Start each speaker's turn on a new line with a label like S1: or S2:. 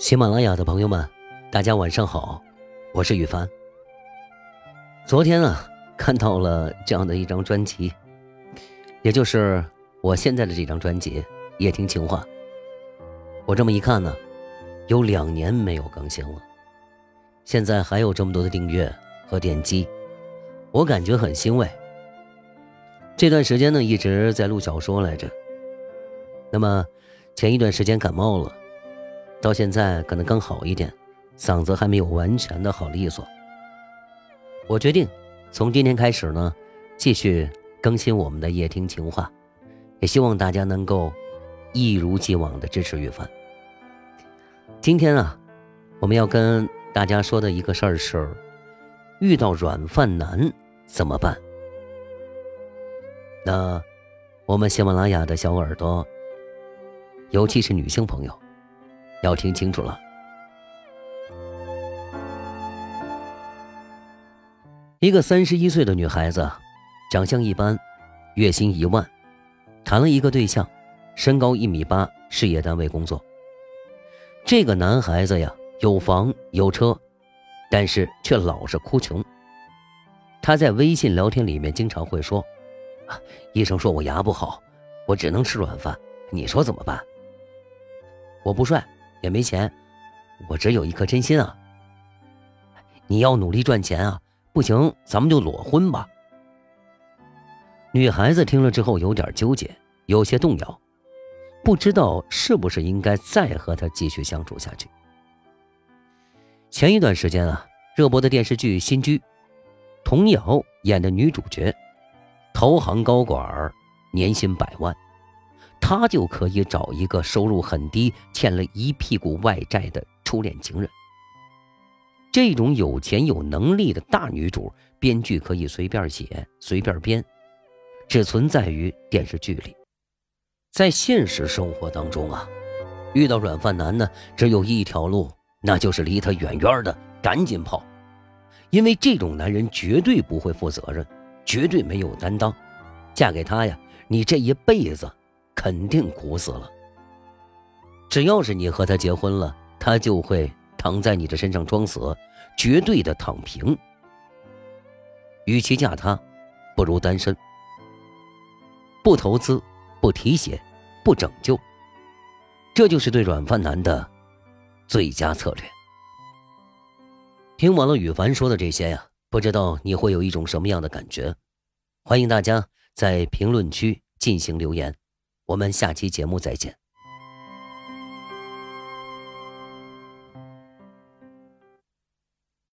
S1: 喜马拉雅的朋友们，大家晚上好，我是羽凡。昨天啊，看到了这样的一张专辑，也就是我现在的这张专辑《夜听情话》。我这么一看呢，有两年没有更新了，现在还有这么多的订阅和点击，我感觉很欣慰。这段时间呢，一直在录小说来着。那么前一段时间感冒了。到现在可能更好一点，嗓子还没有完全的好利索。我决定从今天开始呢，继续更新我们的夜听情话，也希望大家能够一如既往的支持玉凡。今天啊，我们要跟大家说的一个事儿是，遇到软饭男怎么办？那我们喜马拉雅的小耳朵，尤其是女性朋友。要听清楚了。一个三十一岁的女孩子，长相一般，月薪一万，谈了一个对象，身高一米八，事业单位工作。这个男孩子呀，有房有车，但是却老是哭穷。他在微信聊天里面经常会说：“医生说我牙不好，我只能吃软饭，你说怎么办？”我不帅。也没钱，我只有一颗真心啊！你要努力赚钱啊！不行，咱们就裸婚吧。女孩子听了之后有点纠结，有些动摇，不知道是不是应该再和他继续相处下去。前一段时间啊，热播的电视剧《新居》，童瑶演的女主角，投行高管，年薪百万。他就可以找一个收入很低、欠了一屁股外债的初恋情人。这种有钱有能力的大女主，编剧可以随便写、随便编，只存在于电视剧里。在现实生活当中啊，遇到软饭男呢，只有一条路，那就是离他远远的，赶紧跑。因为这种男人绝对不会负责任，绝对没有担当。嫁给他呀，你这一辈子。肯定苦死了。只要是你和他结婚了，他就会躺在你的身上装死，绝对的躺平。与其嫁他，不如单身。不投资，不提携，不拯救，这就是对软饭男的最佳策略。听完了羽凡说的这些呀，不知道你会有一种什么样的感觉？欢迎大家在评论区进行留言。我们下期节目再见。